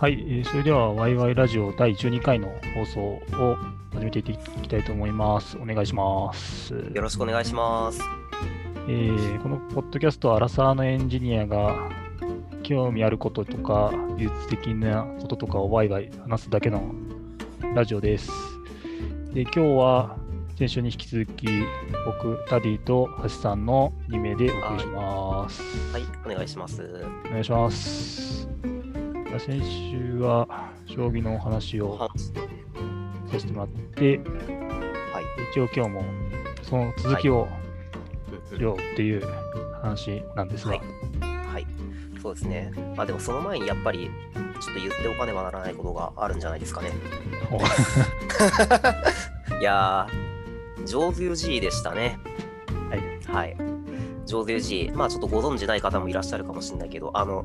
はい、えーそれでは、ワイワイラジオ第12回の放送を始めていきたいと思います。お願いします。よろしくお願いします。えーこのポッドキャストは、アラサーのエンジニアが興味あることとか、技術的なこととかをワイワイ話すだけのラジオです。で今日は先週に引き続き、僕、タディと橋さんの2名でお送りします。はい、お願いします。お願いします。先週は将棋のお話をはさせてもらって、はい。一応今日もその続きをうんしようっていう話なんですが、はいはい。そうですね。まあでもその前にやっぱり、ちょっと言っておかねばならないことがあるんじゃないですかね。いやー、上手 G でしたね。はい。はい。上手 G。まあちょっとご存知ない方もいらっしゃるかもしれないけど、あの、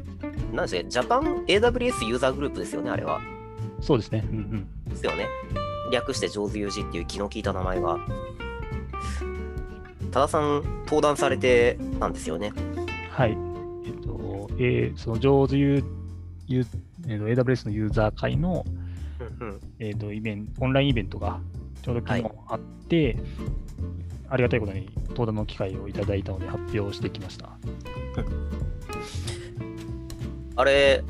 なんでジャパン AWS ユーザーグループですよね、あれは。そうですね。うんうん。ですよね。略して上手 G っていう気の利いた名前が。多田さん、登壇されてたんですよね。はい。えっと、えーその上手ユーユーえーと AWS のユーザー会の、うんうん。えーとイベンオンラインイベントがちょうど昨日あって、ありがたいことに登壇の機会をいただいたので発表してきました。あれ、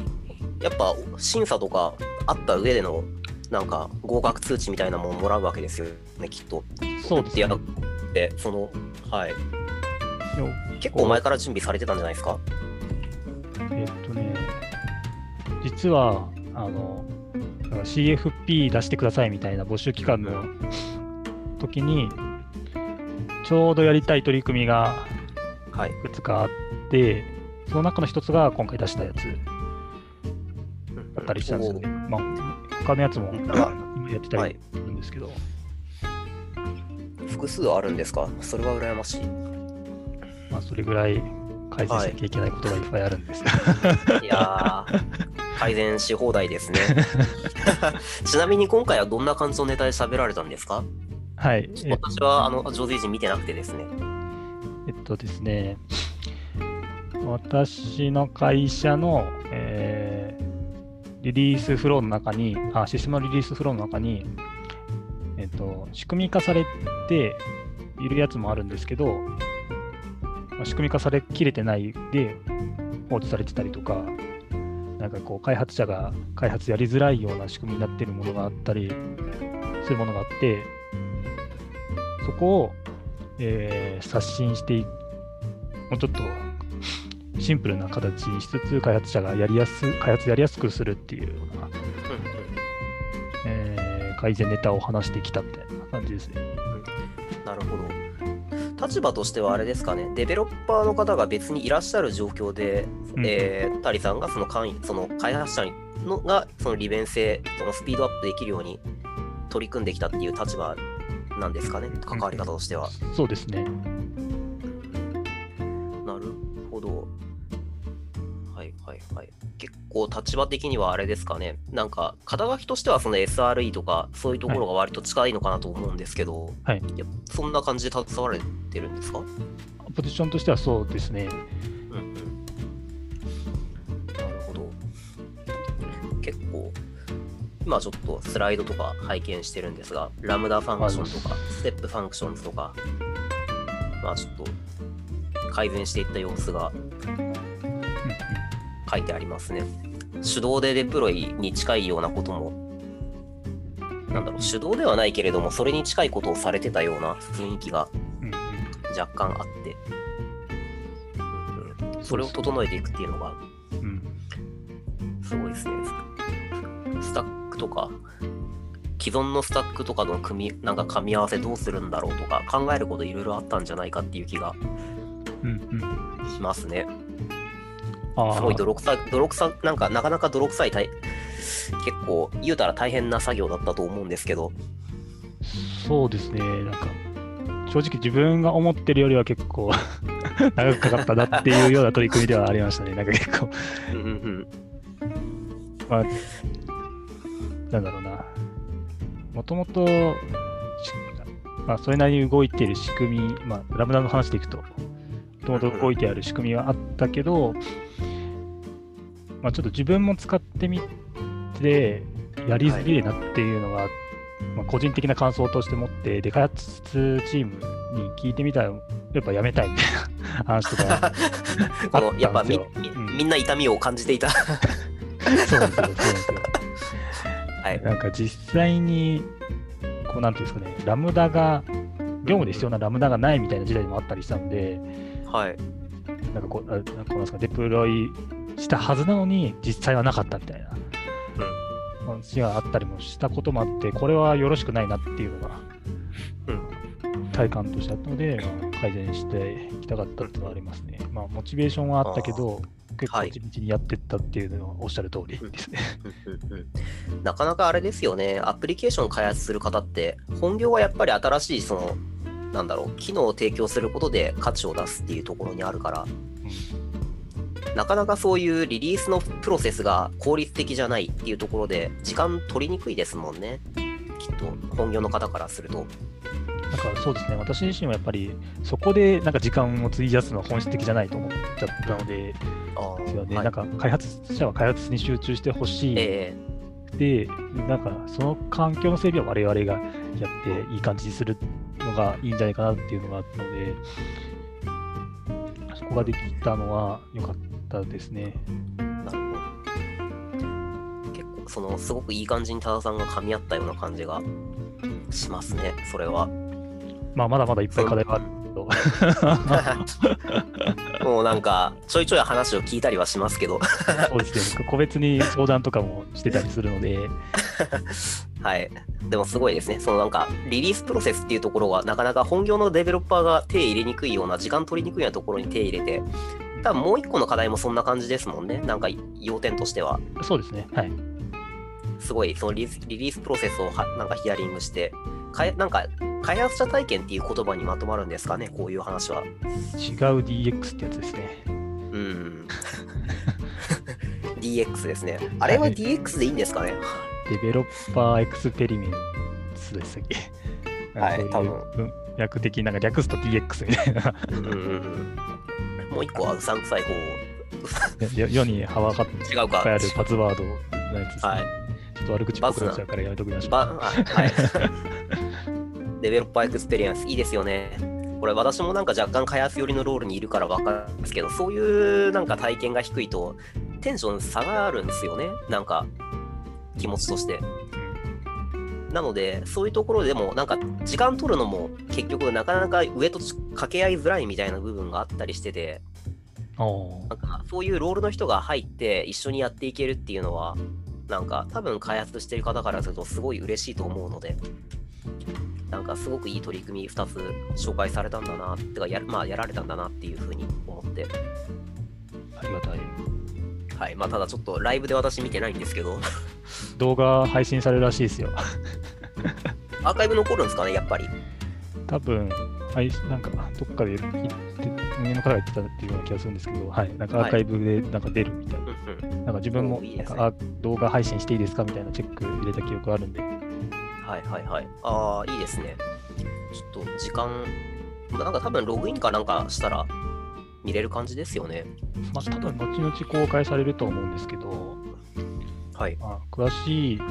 やっぱ審査とかあった上での、なんか合格通知みたいなものをもらうわけですよね、きっと。そうですね。やで、その、はい。結構前から準備されてたんじゃないですか？えっとね、実は、あの、CFP 出してくださいみたいな募集期間の時に、ちょうどやりたい取り組みがはい。いくつかあって、その中の一つが今回出したやつだったりしたんですよね。まあ、他のやつも 今やってたはいりするんですけど、複数あるんですか？それは羨ましい。まあ、それぐらい改善しなきゃいけないことがいっぱいあるんです。いやー、改善し放題ですね。ちなみに今回はどんな感じのネタで喋られたんですか？はい。え私は、あの、上手人見てなくてですね。えっとですね、私の会社の、えーリリースフローの中に、あ、システムのリリースフローの中に、えっと、仕組み化されているやつもあるんですけど、まあ仕組み化されきれてないで放置されてたりとか、なんかこう、開発者が開発やりづらいような仕組みになっているものがあったりするものがあって、そこを、えー刷新してもうちょっとシンプルな形にしつつ開発者がやりやす開発やりやすくするっていうような、えー改善ネタを話してきたみたいな感じですね。なるほど。立場としてはあれですかね、デベロッパーの方が別にいらっしゃる状況で、うんえー、タリさんがその関その開発者のがその利便性、そのスピードアップできるように取り組んできたっていう立場なんですかね、関わり方としては。そうですね。なるほど。はいはいはい。結構立場的にはあれですかね。なんか肩書きとしてはその SRE とかそういうところが割と近いのかなと思うんですけど、はいやそんな感じで携われてるんですか？ポジションとしてはそうですね。うん今ちょっとスライドとか拝見してるんですが、 Lambda Function とか、 Step Functions とか、まあちょっと改善していった様子が書いてありますね。手動でデプロイに近いようなことも、なんだろう、手動ではないけれども、それに近いことをされてたような雰囲気が若干あって、うんうん。それを整えていくっていうのがうん。すごいですね。とか、既存のスタックとかの組み、なんか噛み合わせどうするんだろうとか、考えることいろいろあったんじゃないかっていう気がうんうんしますね。あーすごい泥臭い、泥臭、なんかなかなか泥臭い大、結構言うたら大変な作業だったと思うんですけど、そうですね。なんか正直自分が思ってるよりは結構 長くかかったなっていうような取り組みではありましたね。なんか結構、うんうんうん。まあ、なんだろうな。もともと、しまあ、それなりに動いている仕組み、まあ、ラムダの話でいくと、もともと動いてある仕組みはあったけど、まあ、ちょっと自分も使ってみてやりづれえなっていうのが、まあ、個人的な感想として持って、で、開発チームに聞いてみたら、やっぱやめたいみたいな 話とかこのやっぱみ,みんな痛みを感じていた。そうなんですよ、そうなんですよ。はい。なんか実際に、こうなんていうんですかね、ラムダが、業務で必要なラムダがないみたいな時代もあったりしたんで、はい。なんかこう、あなんかこうなんですか、デプロイしたはずなのに、実際はなかったみたいな話があったりもしたこともあって、これはよろしくないなっていうのが、体感としてあったので、まあ改善していきたかったっていうのはありますね。まあ、モチベーションはあったけど、結構はい地道にやってったっていうのはおっしゃる通りですね。うんうんうんなかなかあれですよね、アプリケーション開発する方って、本業はやっぱり新しい、その、なんだろう、機能を提供することで価値を出すっていうところにあるから、なかなかそういうリリースのプロセスが効率的じゃないっていうところで、時間取りにくいですもんね。きっと、本業の方からすると。なんかそうですね、私自身はやっぱりそこでなんか時間を費やすのは本質的じゃないと思っちゃったので、あですよねはいなんか開発者は開発に集中してほしいえで、なんかその環境の整備は我々がやっていい感じにするのがいいんじゃないかなっていうのがあったので、そこができたのは良かったですね。えなるほど。結構、その、すごくいい感じに多田さんが噛み合ったような感じがしますね、それは。まあ、まだまだいっぱい課題はあるけど、もうなんか、ちょいちょい話を聞いたりはしますけど、そうですね、個別に相談とかもしてたりするので、はい。でもすごいですね。そのなんか、リリースプロセスっていうところは、なかなか本業のデベロッパーが手入れにくいような、時間取りにくいようなところに手入れて、多分もう一個の課題もそんな感じですもんね。なんか、要点としては。そうですね、はい。すごい、そのリリリースプロセスをはなんかヒアリングして、かえなんか、開発者体験っていう言葉にまとまるんですかね、こういう話は。違う DX ってやつですね。うん。DX ですね。あれは DX でいいんですかね？デベロッパーエクスペリメンツでしたっけ？はいなんかそういう文訳的になんか略すと DX みたいなうん。もう一個はうさんくさい方よ 世にはわかって違うかいっぱいあるバズワードのやつですね。はいと悪口っぽくなっちゃうからやめときましょう。はい。Developer Experience いいですよね。これ私もなんか若干開発寄りのロールにいるから分かるんですけど、そういうなんか体験が低いとテンション下がるんですよね。なんか気持ちとして。なので、そういうところでもなんか時間取るのも結局なかなか上と掛け合いづらいみたいな部分があったりしてて、なんかそういうロールの人が入って一緒にやっていけるっていうのは、なんか多分開発してる方からするとすごい嬉しいと思うので、なんかすごくいい取り組み2つ紹介されたんだな、ってかや,、まあ、やられたんだなっていうふうに思って、ありがたい。はい。まあただちょっとライブで私見てないんですけど、動画配信されるらしいですよ。アーカイブ残るんですかね、やっぱり。多分、はい、なんかどっかで言って、運営の方が言ってたっていうような気がするんですけど、はい、なんかアーカイブでなんか出るみたいな。うんうん。なんか自分もねなんかあ動画配信していいですかみたいなチェック入れた記憶あるんで、はいはいはい。ああ、いいですね。ちょっと時間、まあなんか多分ログインかなんかしたら見れる感じですよね。まあ、多分後々公開されると思うんですけど、はい。まあ、詳しい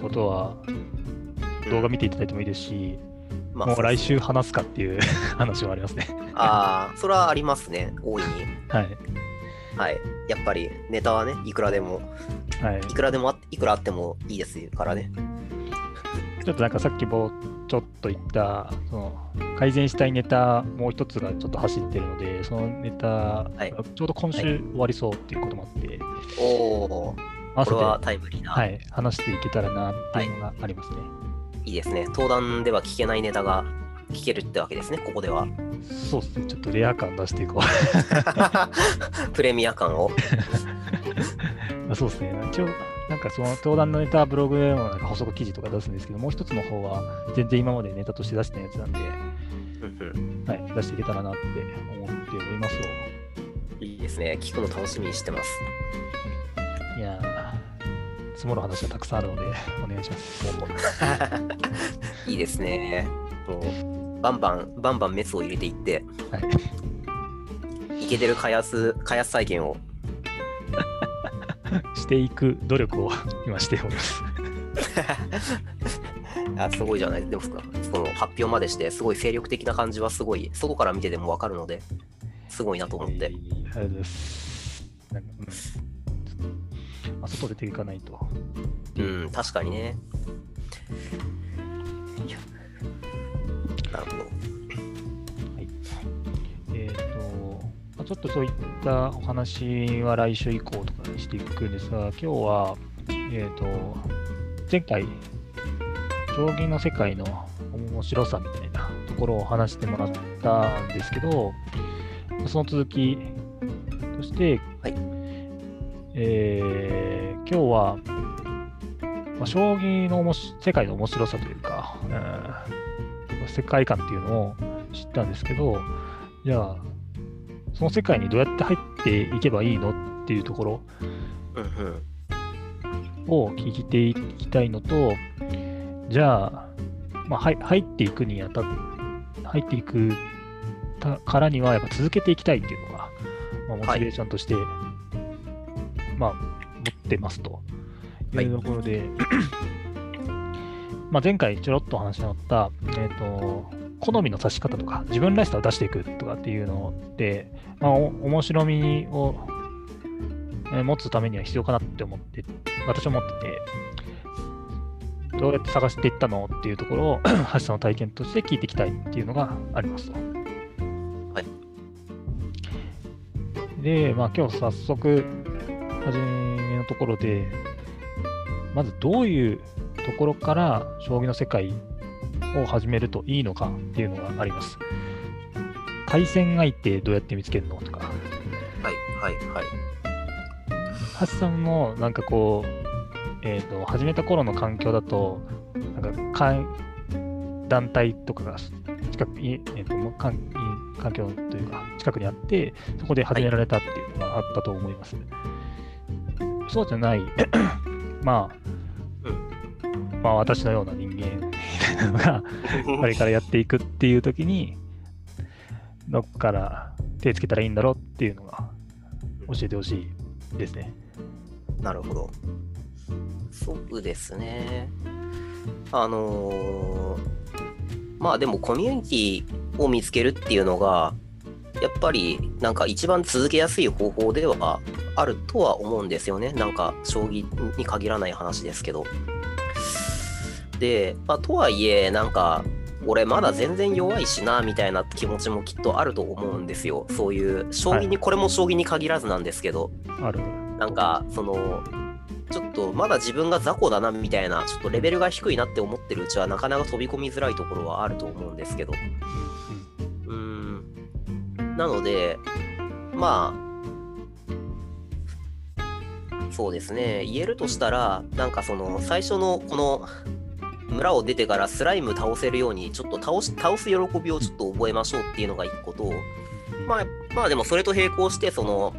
ことは動画見ていただいてもいいですし、まあもう来週話すかっていう 話はありますね。ああ、それはありますね、大いに。はい。はい。やっぱりネタはね、いくらでも、はい、いくらでもあ、いくらあってもいいですからね。ちょっとなんかさっきぼちょっと言った、その改善したいネタ、もう一つがちょっと走ってるので、そのネタ、いちょうど今週終わりそうっていうこともあって、おお、合わせて、これはタイムリーな。、はいい、話していけたらなっていうのがありますね。いですね。登壇では聞けないネタが聞けるってわけですね、ここでは。そうですね、ちょっとレア感出していこう。プレミア感を。ま あそうですね。一応、なんかその登壇のネタはブログでもなんか補足記事とか出すんですけど、もう一つの方は全然今までネタとして出してないやつなんで、はい、出していけたらなって思っておりますいいですね。聞くの楽しみにしてます。わ。いやー、積もる話がたくさんあるので、お願いします。いいですね。バンバン、バンバンメスを入れていって、はい。いけてる開発、開発体験を していく努力を今しております。あすごいじゃないですか。その発表までして、すごい精力的な感じはすごい、外から見ててもわかるので、すごいなと思って。はいありがとうございます。なんかうんまあ、外出ていかないと。うん、確かにね。なるほど。えっ、と、まあ、ちょっとそういったお話は来週以降とかにしていくんですが、今日は、えっ、と、前回、将棋の世界の面白さみたいなところを話してもらったんですけど、その続きとして、はいえー今日は、まあ、将棋の世界の面白さというか、うん世界観っていうのを知ったんですけど、じゃあ、その世界にどうやって入っていけばいいのっていうところ。を聞いていきたいのと、じゃあ、まあ、はい入っていくにあたっ入っていくたからには、やっぱ続けていきたいっていうのが、まあ、モチベーションとして、まあ、持ってますとはいいうところで、まあ前回ちょろっとお話になった、えっ、と、好みの指し方とか、自分らしさを出していくとかっていうので、まあ、お面白みをえー持つためには必要かなって思って、私は思ってて、どうやって探していったのっていうところを、橋さんの体験として聞いていきたいっていうのがありますと。はい。で、まあ今日早速、初めのところで、まずどういうところから将棋の世界を始めるといいのかっていうのがあります。対戦相手どうやって見つけるのとか、はいはいはい。ハッサンのなんかこう、えっ、と、始めた頃の環境だと、なんかかん団体とかが近くに、えーともう環環境というか、近くにあって、そこで始められたっていうのがあったと思います。そうじゃない、まあ、まあ私のような人間みたいなのが、これからやっていくっていう時に、どっから手つけたらいいんだろうっていうのが教えてほしいですね。なるほど。そうですね。あのーまあでもコミュニティを見つけるっていうのが、やっぱりなんか一番続けやすい方法ではあるとは思うんですよね。なんか将棋に限らない話ですけど。で、まあ、とはいえ、なんか、俺まだ全然弱いしな、みたいな気持ちもきっとあると思うんですよ。そういう、将棋に、これも将棋に限らずなんですけど。ある。なんか、その、ちょっとまだ自分が雑魚だなみたいな、ちょっとレベルが低いなって思ってるうちは、なかなか飛び込みづらいところはあると思うんですけど。うーん。なので、まあ、そうですね、言えるとしたら、なんかその、最初のこの、村を出てからスライム倒せるように、ちょっと倒し倒す喜びをちょっと覚えましょうっていうのが一個と、まあ、まあでもそれと並行して、その、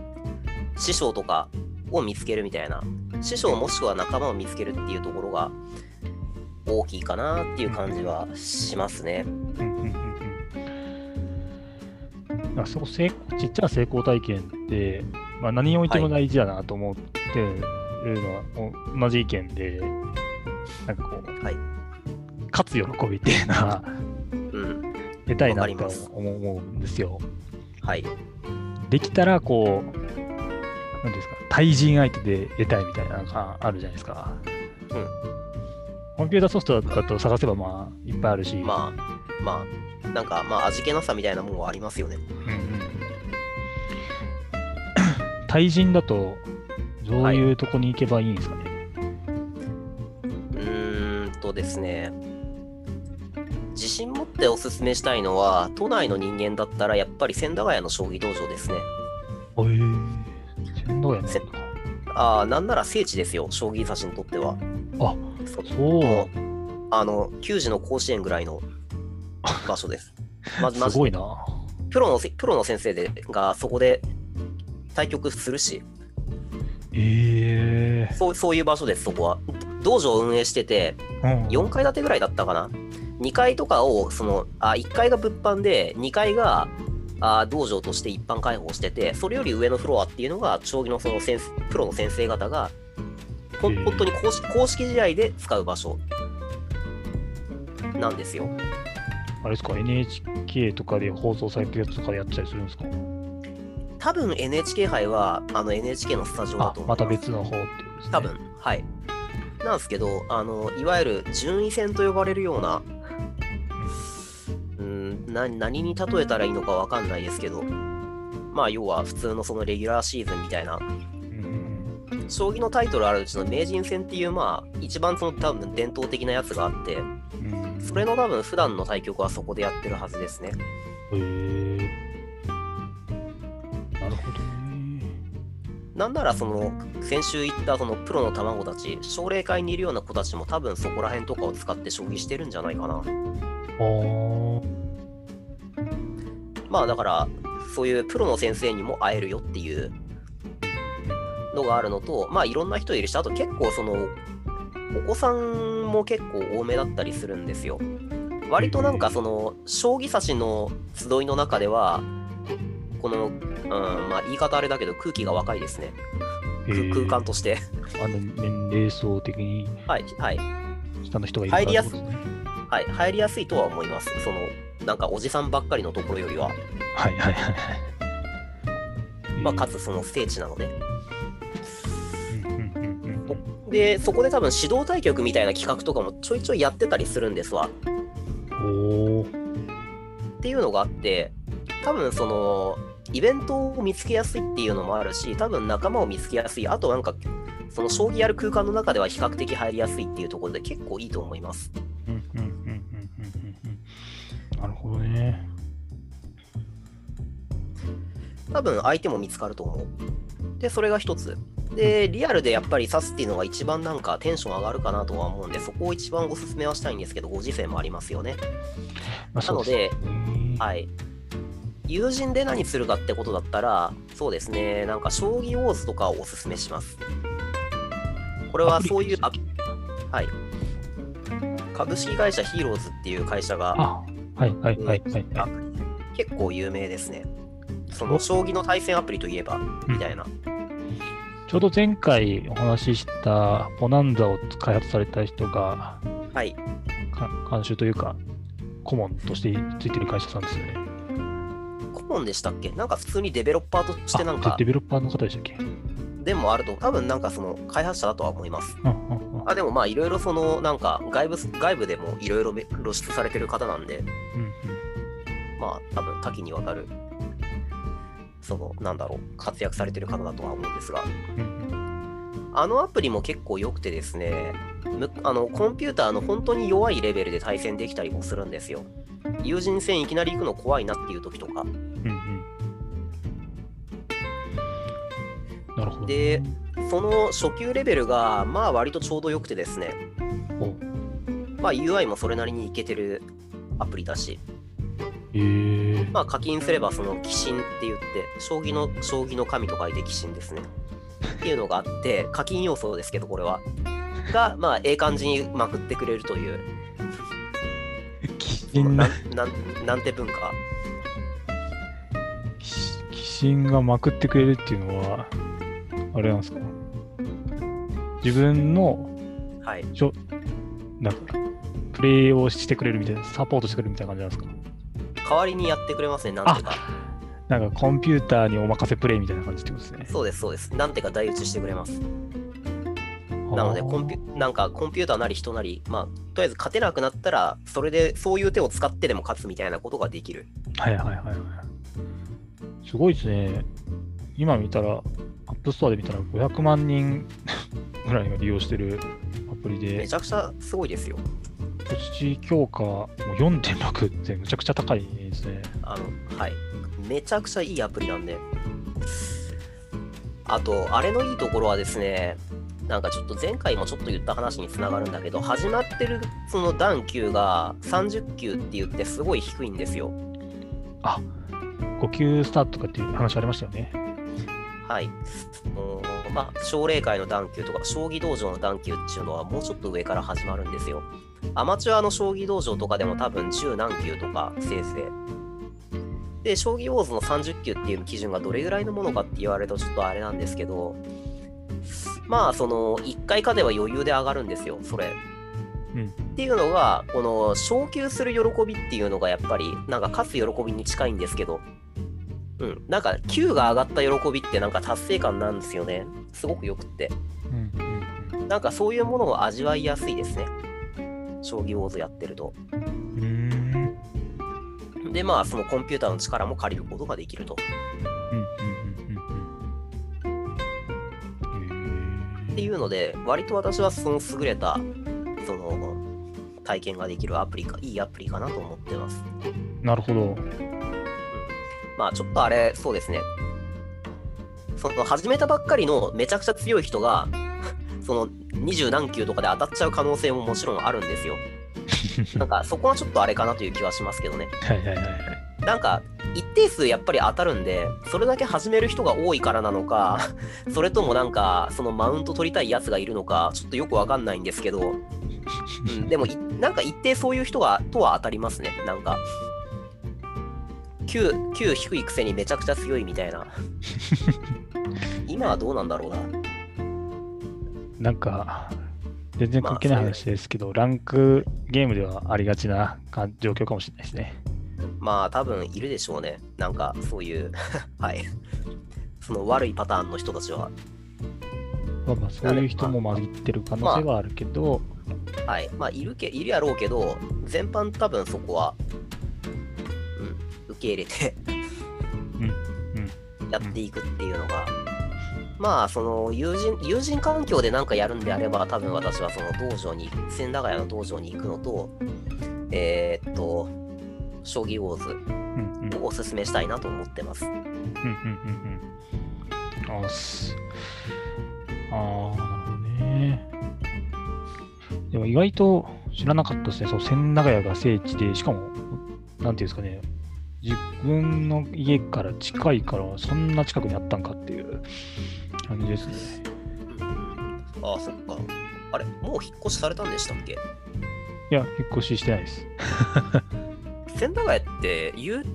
師匠とかを見つけるみたいな、師匠もしくは仲間を見つけるっていうところが大きいかなっていう感じはしますね。うんうんうんうん。あそこ成ちっちゃな成功体験って、まあ、何においても大事だなと思ってるのは、同じ意見で、なんかこう、はい勝つ喜びっていうのはうん。得たいなとわかります思うんですよ。はい。できたら、こう、なんですか、対人相手で得たいみたいなのがあるじゃないですか。うんコンピューターソフトだと探せばまあいっぱいあるし、まあ、まあ、なんか、まあ、味気なさみたいなもんはありますよね。うんうん対人だと、どういうとこに行けばいいんですかね。うーんとですね。自信持っておすすめしたいのは、都内の人間だったら、やっぱり千駄ヶ谷の将棋道場ですね。へえ仙道やねせああ、なんなら聖地ですよ、将棋指しにとっては。あそそうあの、球児の甲子園ぐらいの場所です。ま ず、すごいな。プロのせプロの先生でがそこで対局するしええそうそういう場所ですそこは道場を運営しててうん4階建てぐらいだったかな2階とかをそのあ1階が物販で2階があ道場として一般開放してて、それより上のフロアっていうのが、将棋のその先生プロの先生方が、本当に公式公式試合で使う場所なんですよ。あれですか、NHK とかで放送されてるやつとかでやったりするんですか？多分 NHK 杯はあの NHK のスタジオだと、思またます。別の方ってね。多分はい。なんですけど、あのいわゆる順位戦と呼ばれるような何に例えたらいいのかわかんないですけど、まあ要は普通のそのレギュラーシーズンみたいな、うん。将棋のタイトルあるうちの名人戦っていう、まあ一番その多分伝統的なやつがあって、うん。それの多分普段の対局はそこでやってるはずですね。へえ。なるほどね。なんならその先週言ったそのプロの卵たち、奨励会にいるような子たちも多分そこら辺とかを使って将棋してるんじゃないかな。あーまあだから、そういうプロの先生にも会えるよっていうのがあるのと、まあいろんな人いるし、あと結構その、お子さんも結構多めだったりするんですよ。割となんかその、将棋指しの集いの中では、この、うん、まあ言い方あれだけど空気が若いですね。へー空間として。あの年齢層的にはい、はい。下の人がいるから入りやすってことですね。はい、入りやすいとは思います。その、なんかおじさんばっかりのところよりは、はいはいはいはい。まあ、かつ。つその聖地なので。で、そこで多分指導対局みたいな企画とかもちょいちょいやってたりするんですわ。っていうのがあって、多分その、イベントを見つけやすいっていうのもあるし、多分仲間を見つけやすい。あとなんか、その将棋やる空間の中では比較的入りやすいっていうところで結構いいと思います。ほどね。多分相手も見つかると思う。で、それが一つ。で、リアルでやっぱり指すっていうのが一番なんかテンション上がるかなとは思うんで、そこを一番おすすめはしたいんですけど、ご時世もありますよね。まあなので、はい。友人で何するかってことだったら、そうですね、なんか将棋ウォーズとかをおすすめします。これはそういう、あはい。株式会社ヒーローズっていう会社があ、はいはいはいはいあはい。結構有名ですね。その将棋の対戦アプリといえば、みたいな。ちょうど前回お話ししたボナンザを開発された人が、はい。か監修というか、顧問としてついてる会社さんですよね。顧問でしたっけ？なんか普通にデベロッパーとしてなんかあデ、ベロッパーの方でしたっけ？でもあると、多分なんかその開発者だとは思います。あ、でもまあいろいろそのなんか外部、外部でもいろいろ露出されてる方なんで、うんまあ多分多岐にわたる、そのなんだろう、活躍されてる方だとは思うんですが、あのアプリも結構良くてですね、むあのコンピューターの本当に弱いレベルで対戦できたりもするんですよ。友人戦いきなり行くの怖いなっていう時とか。なるほど。で、その初級レベルがまあ割とちょうど良くてですね、おまあ UI もそれなりにいけてるアプリだし、えー、まあ課金すればその鬼神って言って、将棋の将棋の神と書いて鬼神ですね。っていうのがあって、課金要素ですけど、これは。が、まあ、ええ感じにまくってくれるという、ななんなんて文化？鬼神がまくってくれるっていうのは、あれなんですか？自分のはい。しょなんかプレイをしてくれるみたいな、サポートしてくれるみたいな感じなんですか？代わりにやってくれますね、なんてか。なんかコンピューターにお任せプレイみたいな感じってことですね。そうです、そうです。なんてか代打ちしてくれます。なのでコンピュ、なんかコンピューターなり人なり、まあ、とりあえず勝てなくなったら、それで、そういう手を使ってでも勝つみたいなことができる。はいはいはいはい。すごいですね。今見たら、 App Store で見たら500万人ぐらいが利用してるアプリで、めちゃくちゃすごいですよ。土地強化も4.6ってむちゃくちゃ高いですね。あの、はい。めちゃくちゃいいアプリなんで。あと、あれのいいところはですね、なんかちょっと前回もちょっと言った話につながるんだけど、始まってるその段級が30級って言ってすごい低いんですよ。5級スタートとかっていう話ありましたよね。はい。まあ、奨励会の段級とか、将棋道場の段級っていうのはもうちょっと上から始まるんですよ。アマチュアの将棋道場とかでも多分10何級とかせいぜい。で、将棋ウォーズの30級っていう基準がどれぐらいのものかって言われるとちょっとあれなんですけど、まあ、その、1回勝てば余裕で上がるんですよ、それ。うんっていうのが、この昇級する喜びっていうのがやっぱり、なんか勝つ喜びに近いんですけど、うん、なんか級が上がった喜びってなんか達成感なんですよね。すごくよくって。うんうんなんかそういうものを味わいやすいですね。将棋ウォーズやってると。で、まあ、そのコンピューターの力も借りることができると。うんうんうんうんっていうので、割と私はその優れた、その、体験ができるアプリか、いいアプリかなと思ってます。なるほど。まあ、ちょっとあれ、そうですね。その、始めたばっかりのめちゃくちゃ強い人が、その、二十何級とかで当たっちゃう可能性ももちろんあるんですよ。なんか、そこはちょっとあれかなという気はしますけどね。はいはいはいはい。なんか、一定数やっぱり当たるんで、それだけ始める人が多いからなのか、それともなんか、そのマウント取りたいやつがいるのか、ちょっとよくわかんないんですけど、うん、でもい、なんか一定そういう人が、とは当たりますね。なんか、級、級低いくせにめちゃくちゃ強いみたいな。今はどうなんだろうな。なんか、全然関係ない話ですけど、ランクゲームではありがちなか状況かもしれないですね。まあ、多分いるでしょうね。なんか、そういう、はい。その悪いパターンの人たちは。まあまあ、そういう人も混じってる可能性はあるけど、はい。まあ、いるけ、いるやろうけど、全般多分そこは、うん、受け入れてうんやっていくっていうのが、まあ、その、友人、友人環境でなんかやるんであれば、多分私はその道場に、千駄ヶ谷の道場に行くのと、えーっと、将棋ウォーズをおすすめしたいなと思ってます。うんうんうんうん。あす。あー、なるほどね。でも意外と知らなかったですね。そう、千駄ヶ谷が聖地で、しかも、なんていうんですかね、自分の家から近いから、そんな近くにあったんかっていう感じですね。ああ、そっか。あれ、もう引っ越しされたんでしたっけ？いや、引っ越ししてないです。千駄ヶ谷って、言う、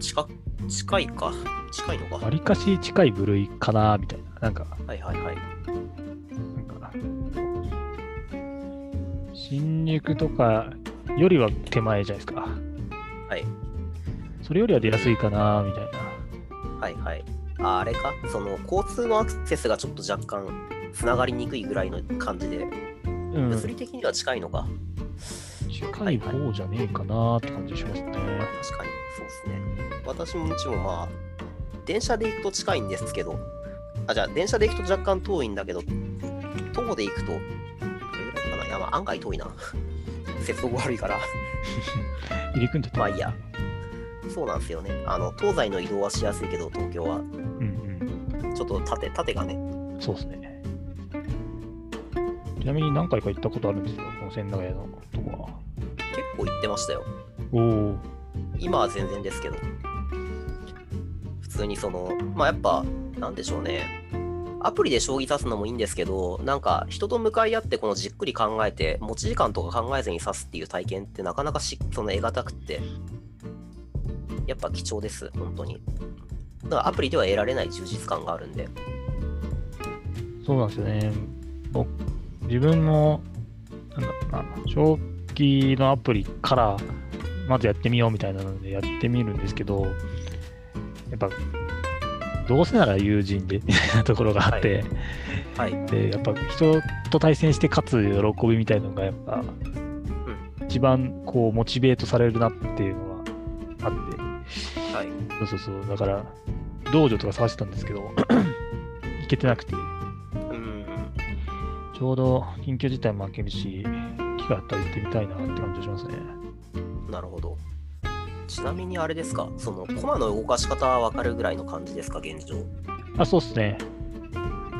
近、近いか？近いのか？わりかし近い部類かな、みたいな。なんか、はいはいはい。なんか、新宿とかよりは手前じゃないですか。はい。それよりは出やすいかな、みたいな。はいはい。ああれか？その、交通のアクセスがちょっと若干、つながりにくいぐらいの感じで、うん物理的には近いのか。近い方じゃねえかなって感じしますね。確かに、そうですね。私もうちもまあ、電車で行くと近いんですけど、あ、じゃあ電車で行くと若干遠いんだけど、徒歩で行くと、どれぐらいかな？いや、まあ案外遠いな。接続悪いから。入り組んでたまあいいや。そうなんですよね。あの、東西の移動はしやすいけど、東京は。うんちょっと縦、縦がね。うん。そうですね。ちなみに何回か行ったことあるんですよ、この千駄ヶ谷のとこは。結構行ってましたよ。おお。今は全然ですけど。普通にその、まあやっぱ、なんでしょうね。アプリで将棋指すのもいいんですけど、なんか人と向かい合ってこのじっくり考えて、持ち時間とか考えずに指すっていう体験ってなかなかしその得難くって、やっぱ貴重です、本当に。だからアプリでは得られない充実感があるんで。そうなんですよね。僕、自分も、なんだろうな、正気のアプリから、まずやってみようみたいなのでやってみるんですけど、やっぱ、どうせなら友人でみたいな ところがあって、はい。で、やっぱ人と対戦して勝つ喜びみたいなのが、やっぱ、一番こう、モチベートされるなっていうのはあって、はい。そうそうそう、だから、道場とか探してたんですけど、行けてなくて、うん。ちょうど緊急事態も明けるし、機会あったら行ってみたいなって感じがしますね。なるほど。ちなみにあれですか、その、駒の動かし方はわかるぐらいの感じですか、現状。あ、そうっすね。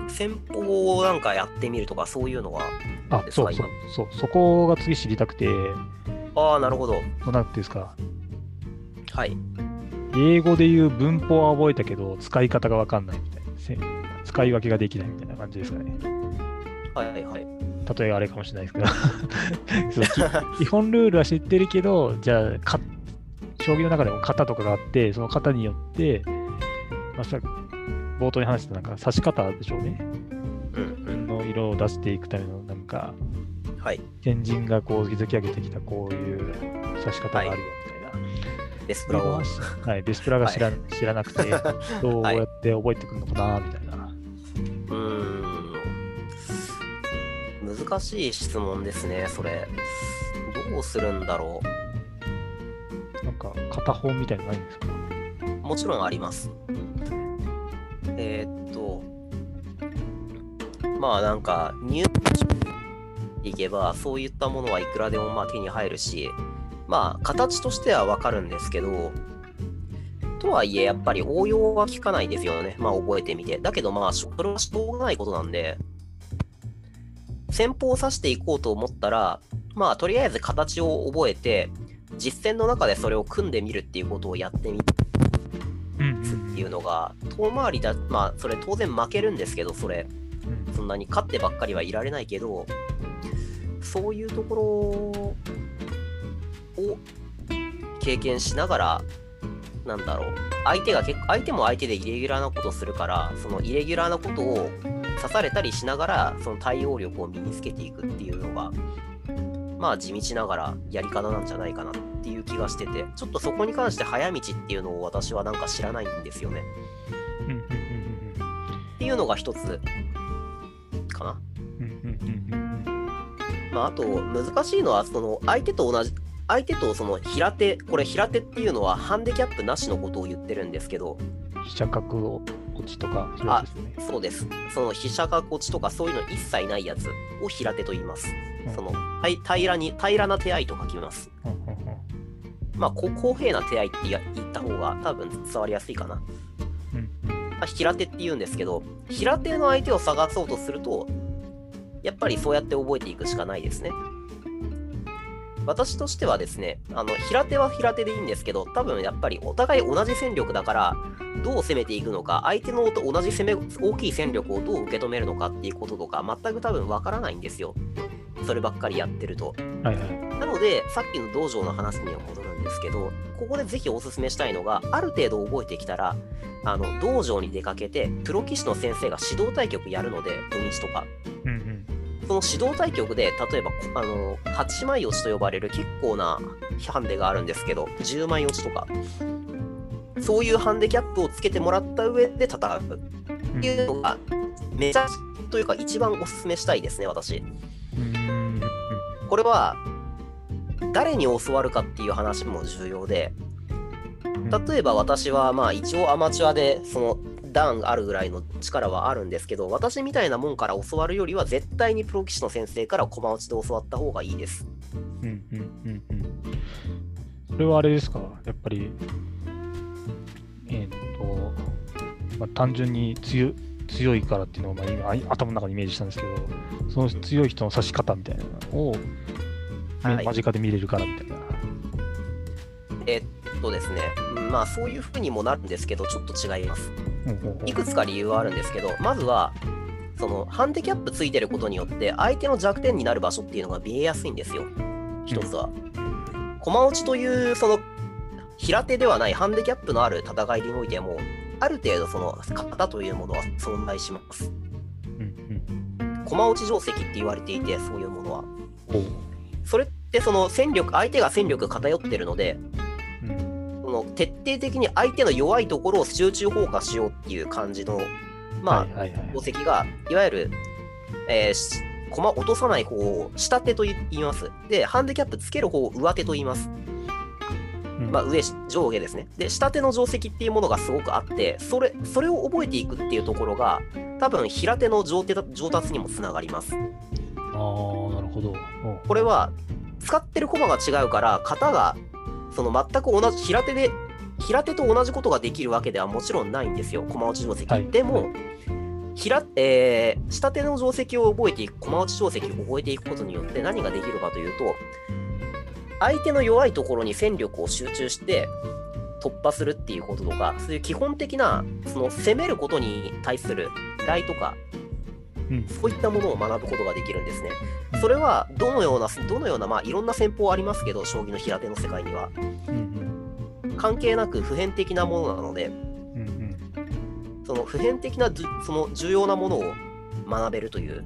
先方をなんかやってみるとか、そういうのは、あ、そうそうそう、そこが次知りたくて、ああ、なるほど。そうなんていうんですか、はい。英語で言う文法は覚えたけど、使い方がわかんないみたいなせ、使い分けができないみたいな感じですかね。はいはいはい。例えがあれかもしれないですけど 基本ルールは知ってるけど、じゃあ、か将棋の中でも型とかがあって、その型によって、まあ、さ冒頭に話したなんか指し方でしょうね。うんの色を出していくためのなんか、うん。はい。先人がこう築き上げてきたこういう指し方があるよみたいな。デスプラを。はい、デスプラが知ら,、知らなくて、どうやって覚えてくるのかなみたいな。うーん。難しい質問ですね、それ。どうするんだろなんか、片方みたいなのないんですか？う。もちろんあります。えーっと、まあなんか、入いけば、そういったものはいくらでもまあ手に入るし、まあ、形としてはわかるんですけど、とはいえ、やっぱり応用は効かないですよね。まあ、覚えてみて。だけど、まあ、それはしょうがないことなんで、先方を指していこうと思ったら、まあ、とりあえず形を覚えて、実践の中でそれを組んでみるっていうことをやってみるうんっていうのが、遠回りだ、まあ、それ当然負けるんですけど、それ。うんそんなに勝ってばっかりはいられないけど、そういうところを経験しながら、なんだろう、相手が結構、相手も相手でイレギュラーなことをするから、そのイレギュラーなことを刺されたりしながら、その対応力を身につけていくっていうのが、まあ地道ながらやり方なんじゃないかなっていう気がしてて、ちょっとそこに関して早道っていうのを私はなんか知らないんですよね。っていうのが一つかな。まあ、あと難しいのはその相手と同じ相手とその平手これ平手っていうのはハンデキャップなしのことを言ってるんですけど飛車角落ちとか、ね。そうです。その飛車角落ちとかそういうの一切ないやつを平手と言います。うん。そのはい平らに平らな手合いと書きます。うんうんうん。まあこ公平な手合いって言った方が多分伝わりやすいかな。うん。まあ平手って言うんですけど平手の相手を探そうとするとやっぱりそうやって覚えていくしかないですね私としてはですねあの平手は平手でいいんですけど多分やっぱりお互い同じ戦力だからどう攻めていくのか相手のと同じ攻め大きい戦力をどう受け止めるのかっていうこととか全く多分わからないんですよそればっかりやってるとはいはい。なので、さっきの道場の話には戻るんですけど、ここでぜひお勧めしたいのが、ある程度覚えてきたら、あの道場に出かけて、プロ棋士の先生が指導対局やるので、土日とか。うんうんその指導対局で、例えば、あの、8枚落ちと呼ばれる結構なハンデがあるんですけど、10枚落ちとか、そういうハンデキャップをつけてもらった上で戦う。っていうのが、めちゃというか一番お勧めしたいですね、私。これは誰に教わるかっていう話も重要で。例えば私はまあ一応アマチュアでその段あるぐらいの力はあるんですけど私みたいなもんから教わるよりは絶対にプロ棋士の先生から駒落ちで教わった方がいいです。うんうんうん。うんそれはあれですか？やっぱり、えーっと、まあ、単純に強い強いからっていうのをまあ今頭の中にイメージしたんですけど、その強い人の指し方みたいなのを、めはい。間近で見れるからみたいな。えっとですねうんまあそういう風にもなるんですけどちょっと違います。いくつか理由はあるんですけどまずはそのハンデキャップついてることによって相手の弱点になる場所っていうのが見えやすいんですよ。一つは、駒落ちというその平手ではないハンデキャップのある戦いにおいてもある程度その型というものは存在します。うん駒落ち定石って言われていてそういうものは。それってその戦力相手が戦力偏ってるのでうんその徹底的に相手の弱いところを集中砲火しようっていう感じのまあ、はいはいはい定石がいわゆる、えーし駒落とさない方を下手と言いますでハンデキャップつける方を上手と言いますうんまあ、上上下ですね。で、下手の定石っていうものがすごくあって、それそれを覚えていくっていうところが、多分平手の上手だ上達にもつながります。ああ、なるほど。これは、使ってる駒が違うから、型が、その全く同じ、平手で、平手と同じことができるわけではもちろんないんですよ、駒落ち定石。はい。でも、平えー下手の定石を覚えていく、駒落ち定石を覚えていくことによって何ができるかというと、相手の弱いところに戦力を集中して突破するっていうこととか、そういう基本的な、その攻めることに対する狙いとか、うん。そういったものを学ぶことができるんですね。それはどのような、どのような、まあいろんな戦法ありますけど、将棋の平手の世界には。関係なく普遍的なものなので、うんうん。その普遍的なその重要なものを学べるという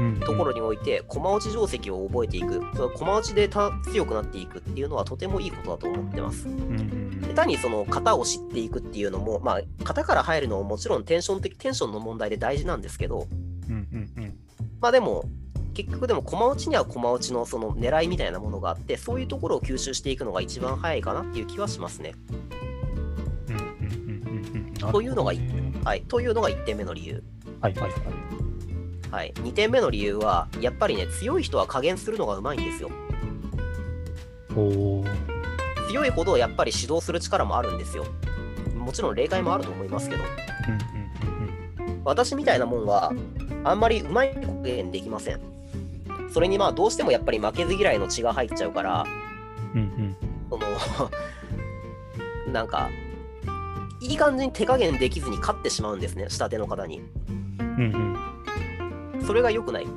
うんところにおいて、駒落ち定石を覚えていく、その駒落ちでた強くなっていくっていうのはとてもいいことだと思ってます。うんうんで単にその型を知っていくっていうのも、まあ、型から入るのももちろんテンション的テンションの問題で大事なんですけど、うんうんうんまあでも、結局でも駒落ちには駒落ちのその狙いみたいなものがあって、そういうところを吸収していくのが一番早いかなっていう気はしますね。うんうんうんうんうんというのがはい。というのが1点目の理由。はいはいはい。はい。2点目の理由は、やっぱりね、強い人は加減するのがうまいんですよ。強いほどやっぱり指導する力もあるんですよ。もちろん例外もあると思いますけど、うんうん私みたいなもんは、あんまりうまい加減できません。それにまあ、どうしてもやっぱり負けず嫌いの血が入っちゃうから、うんうんその、なんか、いい感じに手加減できずに勝ってしまうんですね、下手の方に。うんうんそれが良くない。うん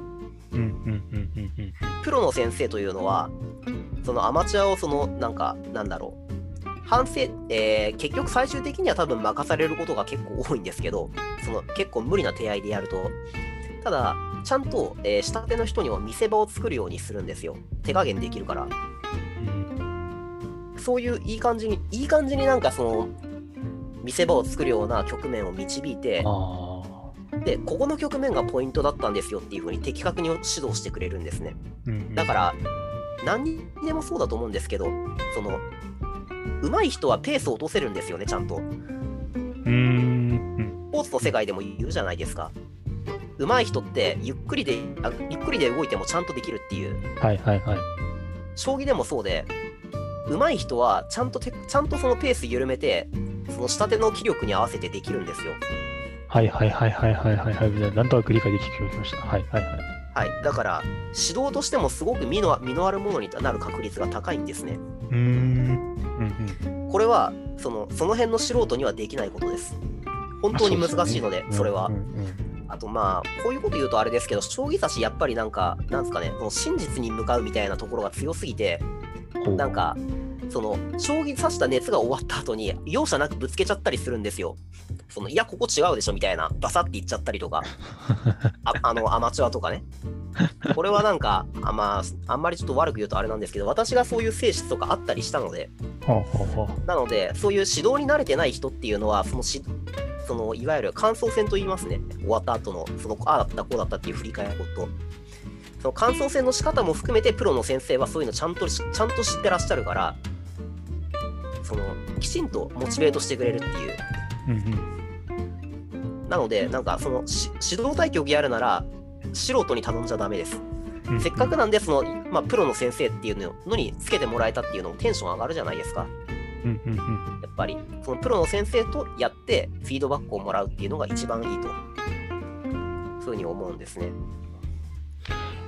うんうんうんうんプロの先生というのは、そのアマチュアをその、なんか、なんだろう。反省、えー結局最終的には多分任されることが結構多いんですけど、その結構無理な手合いでやると、ただ、ちゃんと、えー下手の人にも見せ場を作るようにするんですよ。手加減できるから。うんそういういい感じに、いい感じになんかその、見せ場を作るような局面を導いて。で、ここの局面がポイントだったんですよっていう風に的確に指導してくれるんですね。うんだから、何にでもそうだと思うんですけど、その、上手い人はペースを落とせるんですよね、ちゃんと。うーんスポーツの世界でも言うじゃないですか。上手い人ってゆっくりであゆっくりで動いてもちゃんとできるっていううんはいはいはい。将棋でもそうで上手い人はちゃんとてちゃんとそのペース緩めてその下手の気力に合わせてできるんですよ。はいはいはいはいはいはいはい。なんとなく理解できるようになりました。はいはいはい。はい、だから指導としてもすごく身の身のあるものになる確率が高いんですね。うーん。うんこれはそのその辺の素人にはできないことです。本当に難しいので、それはうん。うんあとまあ、こういうこと言うとあれですけど、将棋指しやっぱりなんか、なんですかね、その真実に向かうみたいなところが強すぎて、うんなん、か、その、将棋指した熱が終わった後に、容赦なくぶつけちゃったりするんですよ。その、いや、ここ違うでしょみたいな、バサって言っちゃったりとか、あ あの、アマチュアとかね。これはなんか、あまあ、あんまりちょっと悪く言うとあれなんですけど、私がそういう性質とかあったりしたので、なので、そういう指導に慣れてない人っていうのは、そのし、そのいわゆる感想戦と言いますね、終わった後の、その、ああだった、こうだったっていう振り返ること。その感想戦の仕方も含めて、プロの先生はそういうのちゃんとし、ちゃんと知ってらっしゃるから、その、きちんとモチベートしてくれるっていう。なので、なんか、その、し指導対局やるなら、素人に頼んじゃダメです。うんせっかくなんで、その、まあ、プロの先生っていうののにつけてもらえたっていうのもテンション上がるじゃないですか。うんうんうんやっぱり、そのプロの先生とやって、フィードバックをもらうっていうのが一番いいと、ふうに思うんですね。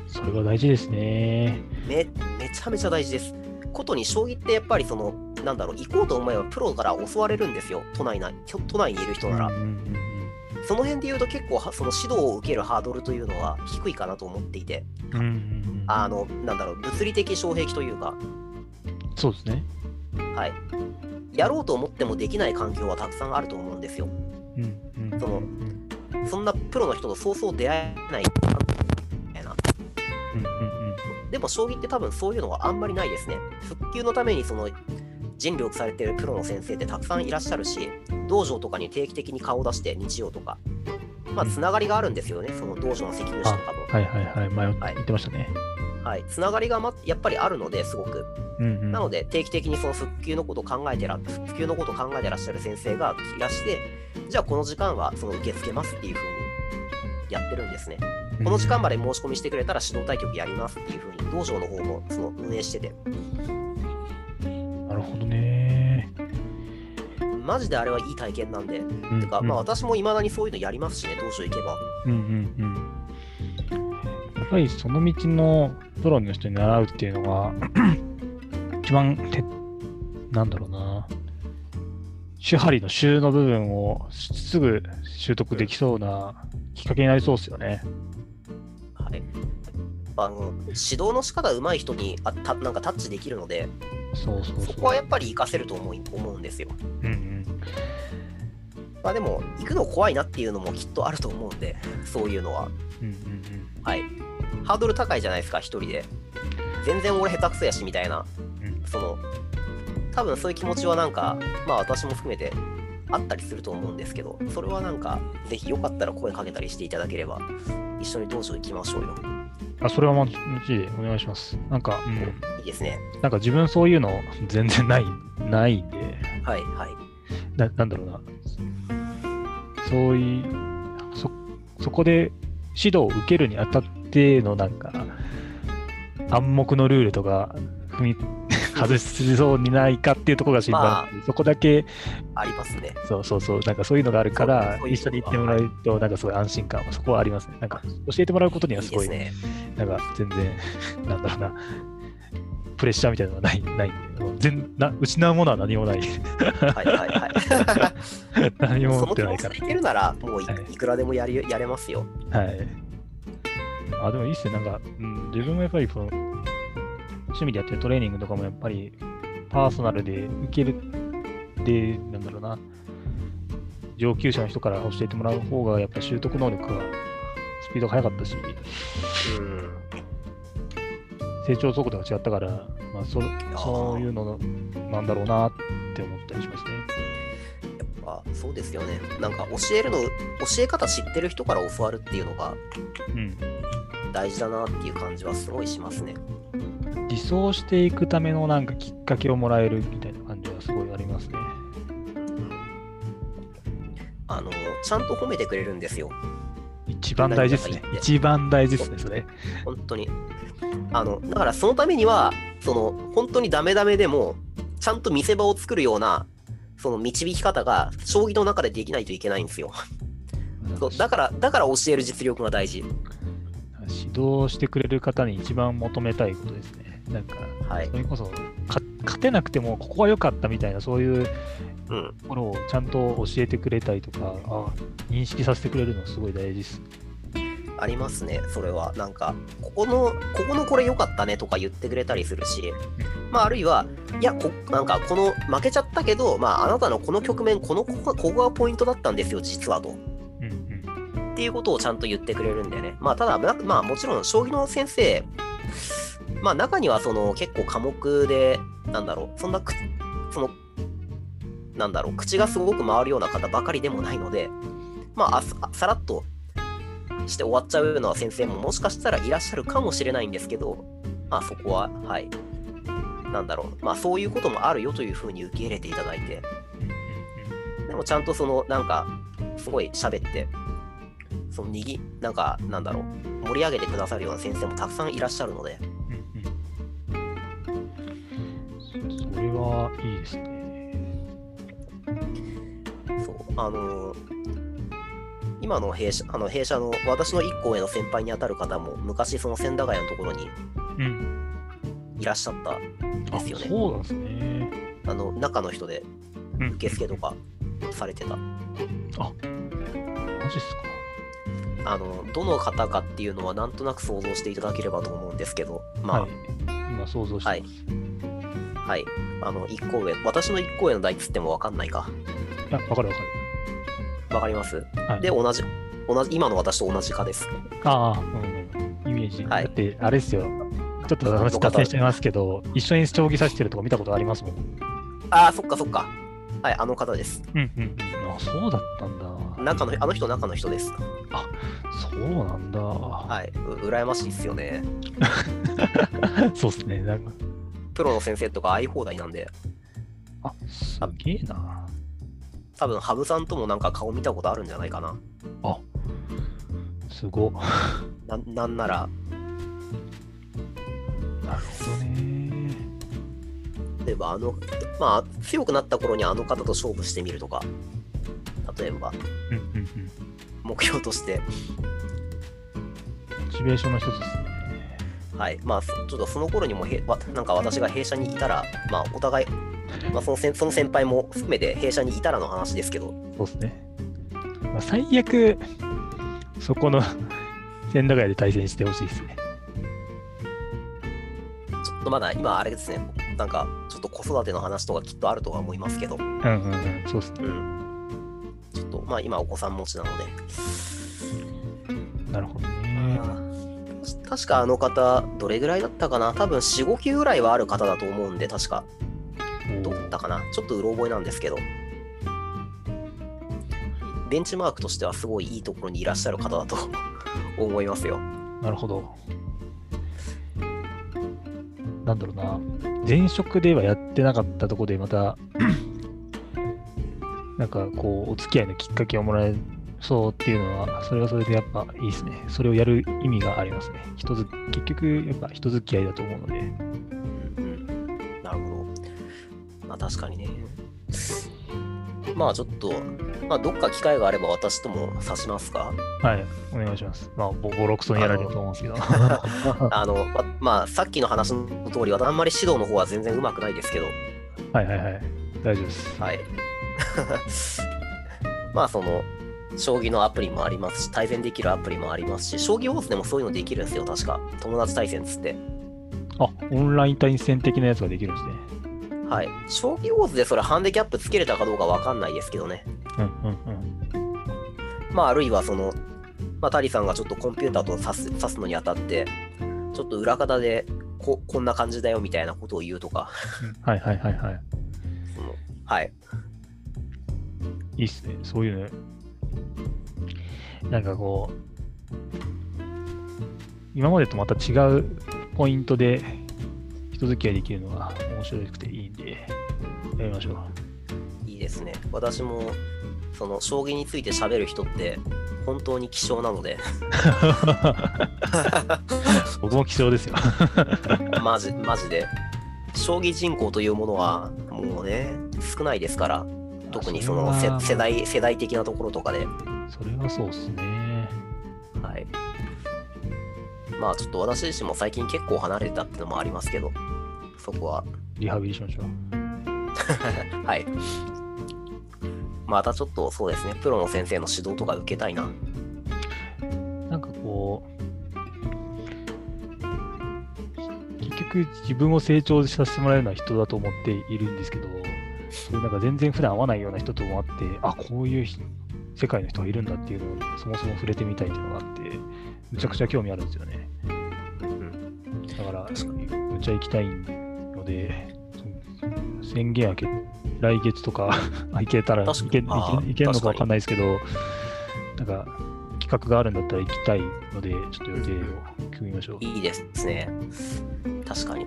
それが大事ですね。め、めちゃめちゃ大事です。ことに、将棋ってやっぱりその、なんだろう、行こうと思えばプロから教われるんですよ、都内な都内にいる人なら。うんうんその辺で言うと結構は、その指導を受けるハードルというのは低いかなと思っていて、うんうんうんあの、なんだろう、物理的障壁というか、そうですね。はい。やろうと思ってもできない環境はたくさんあると思うんですよ。うんうんそのうんそんなプロの人とそうそう出会えないみたいな。うんうんでも将棋って多分そういうのはあんまりないですね。復旧のためにその尽力されてるプロの先生ってたくさんいらっしゃるし、道場とかに定期的に顔を出して日曜とか、まあつながりがあるんですよね、その道場の責任者とかも。はいはいはい。前はい言ってましたね。はい、つながりが、ま、やっぱりあるのですごく。うんうんなので定期的にその復旧のことを考えてら、復旧のことを考えてらっしゃる先生がいらして、じゃあこの時間はその受け付けますっていう風にやってるんですね。この時間まで申し込みしてくれたら指導対局やりますっていう風に道場の方もその運営してて、なるほどね。マジであれはいい体験なんで、うんてか、うんまあ私も未だにそういうのやりますしね、道場行けば。うんうんうん。やっぱりその道のプロの人に習うっていうのが、一番て、なんだろうな、手張りの週の部分をすぐ習得できそうなきっかけになりそうですよね。はい。あの指導の仕方上手い人にあたなんかタッチできるので、そうそうそこはやっぱり活かせると思い思うんですよ。うんうん。まあでも、行くの怖いなっていうのもきっとあると思うんで、そういうのは。うんうんはい。ハードル高いじゃないですか、一人で。全然俺下手くそやし、みたいな。うんその、多分そういう気持ちはなんか、まあ私も含めてあったりすると思うんですけど、それはなんか、ぜひよかったら声かけたりしていただければ、一緒に道場行きましょうよ。うん。あ、それはまちでお願いします。なんか、うん。いいですね。なんか自分そういうの全然ない、ないんで、はい、はい。ななんだろうな。そういう、そ、そこで指導を受けるにあたってのなんか、暗黙のルールとか踏み 外しそうにないかっていうところが心配なんで、そこだけ、ありますね。そうそうそう、なんかそういうのがあるから一緒に行ってもらうと、なんかすごい安心感はそこはありますね。なんか教えてもらうことにはいすごい、いね。なんか全然、なんだろうな、プレッシャーみたいなのはないない全な失うものは何もない。はい、はい、はい。何も持ってないから持ちでいけるなら、もうい,、はいい、くらでもやりやれますよ。はい。あ、でもいいっすね。なんか、うん、自分もやっぱりこの、趣味でやってるトレーニングとかもやっぱり、パーソナルで受ける、で、なんだろうな、上級者の人から教えてもらう方が、やっぱ習得能力が、スピードが速かったし、うん。成長速度が違ったから、まあ、そーそういうのなんだろうなって思ったりしますね。やっぱそうですよね。なんか教えるの、教え方知ってる人から教わるっていうのがうん。大事だなっていう感じはすごいしますね。自走していくためのなんかきっかけをもらえるみたいな感じはすごいありますね。あの、ちゃんと褒めてくれるんですよ。一番大事ですね一番大事ですね、それ。本当に。あの、だからそのためには、その、本当にダメダメでも、ちゃんと見せ場を作るような、その導き方が、将棋の中でできないといけないんですよ。そうだから、だから教える実力が大事。指導してくれる方に一番求めたいことですね。なんか、はいそ。れこそか勝てなくてもここは良かったみたいなそういううん。ところをちゃんと教えてくれたりとかあ認識させてくれるのすごい大事です。ありますね、それは。なんか、ここの、ここのこれ良かったねとか言ってくれたりするし、まあ、あるいは、いや、こなんか、この、負けちゃったけど、まあ、あなたのこの局面、この、ここここがポイントだったんですよ、実はと。っていうことをちゃんと言ってくれるんでね。まあ、ただ、まあ、もちろん、将棋の先生、まあ、中には、その、結構科目で、なんだろう、そんなく、その、なんだろう、口がすごく回るような方ばかりでもないので、まあ、さらっとして終わっちゃうような先生ももしかしたらいらっしゃるかもしれないんですけど、まあ、そこは、はい。なんだろう、まあ、そういうこともあるよというふうに受け入れていただいて、でもちゃんとその、なんか、すごい喋って、その、にぎ、なんか、なんだろう、盛り上げてくださるような先生もたくさんいらっしゃるので、うんうんそれはいいですね。そう、あのー今の弊社、あの弊社の私の一個上の先輩にあたる方も、昔その千駄ヶ谷のところにうん、いらっしゃったんあですよね。そうなんですね。あの、中の人でうん、受付とかされてた。マジっすか。あの、どの方かっていうのはなんとなく想像していただければと思うんですけど、まあ、はい。今想像してます。はい。あの、一個上、私の一個上の代っつってもわかんないか。いや、わかるわかる。わかります？はい、で、同じ、同じ、今の私と同じ科です。ああ、うんうん、イメージ。はいだって、あれですよ。ちょっと話脱線しちゃいますけど、一緒に将棋指してるとこ見たことありますもん。ああ、そっかそっか。はい、あの方です。うんうんうん。あ、そうだったんだ。中の、あの人中の人です。そうなんだ。はい。う羨ましいっすよね。そうっすね。なんかプロの先生とか会い放題なんで、あ、すげえな。多分、羽生さんともなんか顔見たことあるんじゃないかな。すご。ななんなら、なるほどね。例えばあの、まあ、強くなった頃にあの方と勝負してみるとか、例えば、うんうんうん。目標として、モチベーションの一つですね。はい。まあ、そちょっとその頃にもへ、わなんか私が弊社にいたら、まあ、お互い、まあ、その先その先輩も含めて弊社にいたらの話ですけど、そうですね。まあ、最悪、そこの 千駄ヶ谷で対戦してほしいですね。ちょっとまだ今あれですね、なんかちょっと子育ての話とかきっとあるとは思いますけど、うんうんうん、そうですね。うん。まあ今お子さん持ちなので、なるほどね。確かあの方、どれぐらいだったかな？多分4、5級ぐらいはある方だと思うんで、確か。どうだったかな？ちょっとうろ覚えなんですけど。ベンチマークとしてはすごいいいところにいらっしゃる方だと 思いますよ。なるほど。なんだろうな。前職ではやってなかったところでまた、なんかこう、お付き合いのきっかけをもらえそうっていうのは、それはそれでやっぱいいですね。それをやる意味がありますね。人づ結局、やっぱ人付き合いだと思うので。うんうん。なるほど。まあ確かにね。まあちょっと、まあどっか機会があれば私とも指しますか？はい、お願いします。まあ、ボボロクソにやられると思うんですけど。あの、ままあさっきの話の通り、私あんまり指導の方は全然うまくないですけど、はいはいはい。大丈夫です。はい。まあその、将棋のアプリもありますし、対戦できるアプリもありますし、将棋ウォーズでもそういうのできるんですよ、確か。友達対戦っつって。あ、オンライン対戦的なやつができるんですね。はい。将棋ウォーズでそれハンデキャップつけれたかどうかわかんないですけどね。うんうんうん。まああるいはその、まあタリさんがちょっとコンピューターと指す指すのにあたって、ちょっと裏方でここんな感じだよみたいなことを言うとか、はいはいはいはい。はい。いいっすね。そういうの。なんかこう、今までとまた違うポイントで人付き合いできるのが面白くていいんで、やりましょう。いいですね。私も、その、将棋について喋る人って、本当に希少なので、僕も希少ですよ。マジ、マジで。将棋人口というものは、もうね、少ないですから、特にその世代、世代的なところとかで、それはそうっすね。はい。まあ、ちょっと私自身も最近結構離れたってのもありますけど、そこは、リハビリしましょう。はい。またちょっとそうですね、プロの先生の指導とか受けたいな。なんかこう、結局自分を成長させてもらえるような人だと思っているんですけど、そうなんか全然普段会わないような人とも会って、あ、こういうひ世界の人がいるんだっていうのにそもそも触れてみたいっていうのがあって、むちゃくちゃ興味あるんですよね。うん。だから、むちゃ行きたいので、そ宣言明け、来月とか 行けたら、行け行けるのか確かにわかんないですけど、なんか企画があるんだったら行きたいので、ちょっと予定を組みましょう。いいですね。確かに。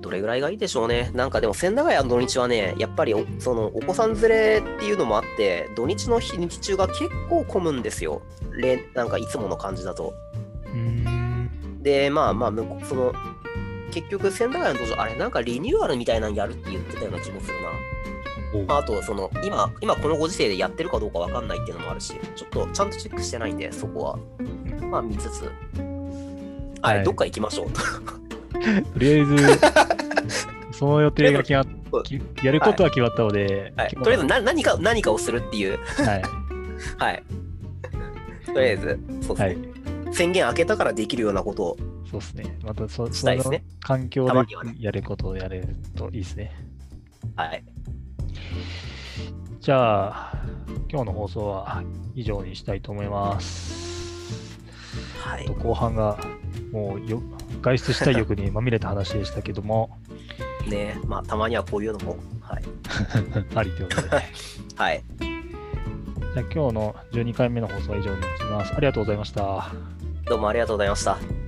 どれぐらいがいいでしょうね。なんかでも千駄ヶ谷の土日はね、やっぱりおそのお子さん連れっていうのもあって、土日の日日中が結構混むんですよ。れなんかいつもの感じだと。で、まあまあ、向こうその、結局千駄ヶ谷の道場、あれなんかリニューアルみたいなのやるって言ってたような気もするな。おまあ、あと、その、今、今このご時世でやってるかどうかわかんないっていうのもあるし、ちょっとちゃんとチェックしてないんで、そこは。まあ見つつ。はい、はいどっか行きましょう。とりあえず、その予定が決まっやることは決まったので、はい、今日とりあえずな何か何かをするっていう、はい。はい。とりあえず、そうですね、はい。宣言開けたからできるようなことを、そうですね。またそ、その環境でやることをやれるといいですね。はい。じゃあ、今日の放送は以上にしたいと思います。はいと。後半がもうよ外出したい欲にまみれた話でしたけども、ねまあ、たまにはこういうのも、はい。ありということで、じ ゃはい。あ今日の12回目の放送は以上になります。ありがとうございました。どうもありがとうございました。